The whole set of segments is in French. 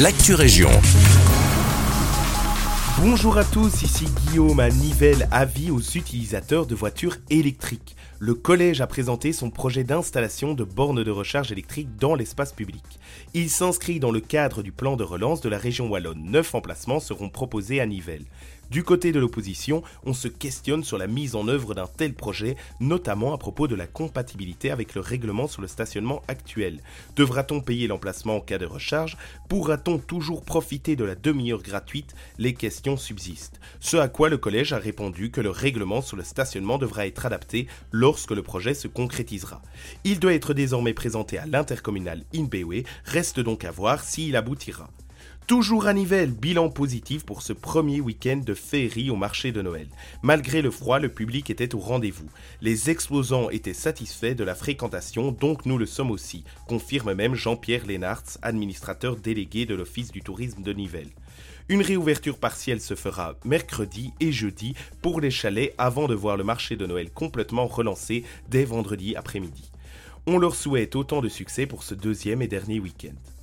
l'actu région. Bonjour à tous, ici Guillaume à Nivelles, avis aux utilisateurs de voitures électriques. Le collège a présenté son projet d'installation de bornes de recharge électrique dans l'espace public. Il s'inscrit dans le cadre du plan de relance de la région wallonne. Neuf emplacements seront proposés à Nivelles. Du côté de l'opposition, on se questionne sur la mise en œuvre d'un tel projet, notamment à propos de la compatibilité avec le règlement sur le stationnement actuel. Devra-t-on payer l'emplacement en cas de recharge? Pourra-t-on toujours profiter de la demi-heure gratuite? Les questions subsistent. Ce à quoi le collège a répondu que le règlement sur le stationnement devra être adapté lorsque le projet se concrétisera. Il doit être désormais présenté à l'intercommunal Inbewe, reste donc à voir s'il aboutira. Toujours à Nivelles, bilan positif pour ce premier week-end de féerie au marché de Noël. Malgré le froid, le public était au rendez-vous. Les exposants étaient satisfaits de la fréquentation, donc nous le sommes aussi, confirme même Jean-Pierre Lénartz, administrateur délégué de l'Office du tourisme de Nivelles. Une réouverture partielle se fera mercredi et jeudi pour les chalets avant de voir le marché de Noël complètement relancé dès vendredi après-midi. On leur souhaite autant de succès pour ce deuxième et dernier week-end.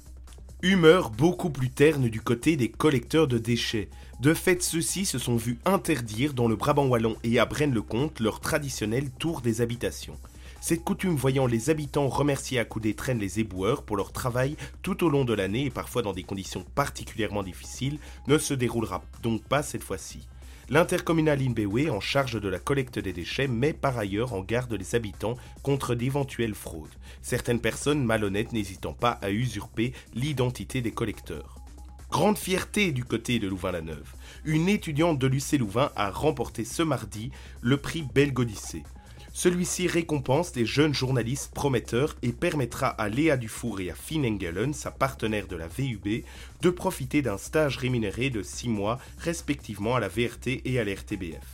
Humeur beaucoup plus terne du côté des collecteurs de déchets. De fait, ceux-ci se sont vus interdire dans le Brabant wallon et à Braine-le-Comte leur traditionnel tour des habitations. Cette coutume voyant les habitants remercier à coups d'étrennes les éboueurs pour leur travail tout au long de l'année et parfois dans des conditions particulièrement difficiles ne se déroulera donc pas cette fois-ci. L'intercommunal Inbewe, en charge de la collecte des déchets, met par ailleurs en garde les habitants contre d'éventuelles fraudes, certaines personnes malhonnêtes n'hésitant pas à usurper l'identité des collecteurs. Grande fierté du côté de Louvain-la-Neuve. Une étudiante de l'UC Louvain a remporté ce mardi le prix Belgodicée. Celui-ci récompense des jeunes journalistes prometteurs et permettra à Léa Dufour et à Finn Engelen, sa partenaire de la VUB, de profiter d'un stage rémunéré de 6 mois respectivement à la VRT et à l'RTBF.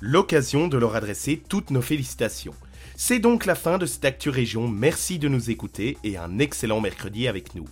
L'occasion de leur adresser toutes nos félicitations. C'est donc la fin de cette Actu Région, merci de nous écouter et un excellent mercredi avec nous.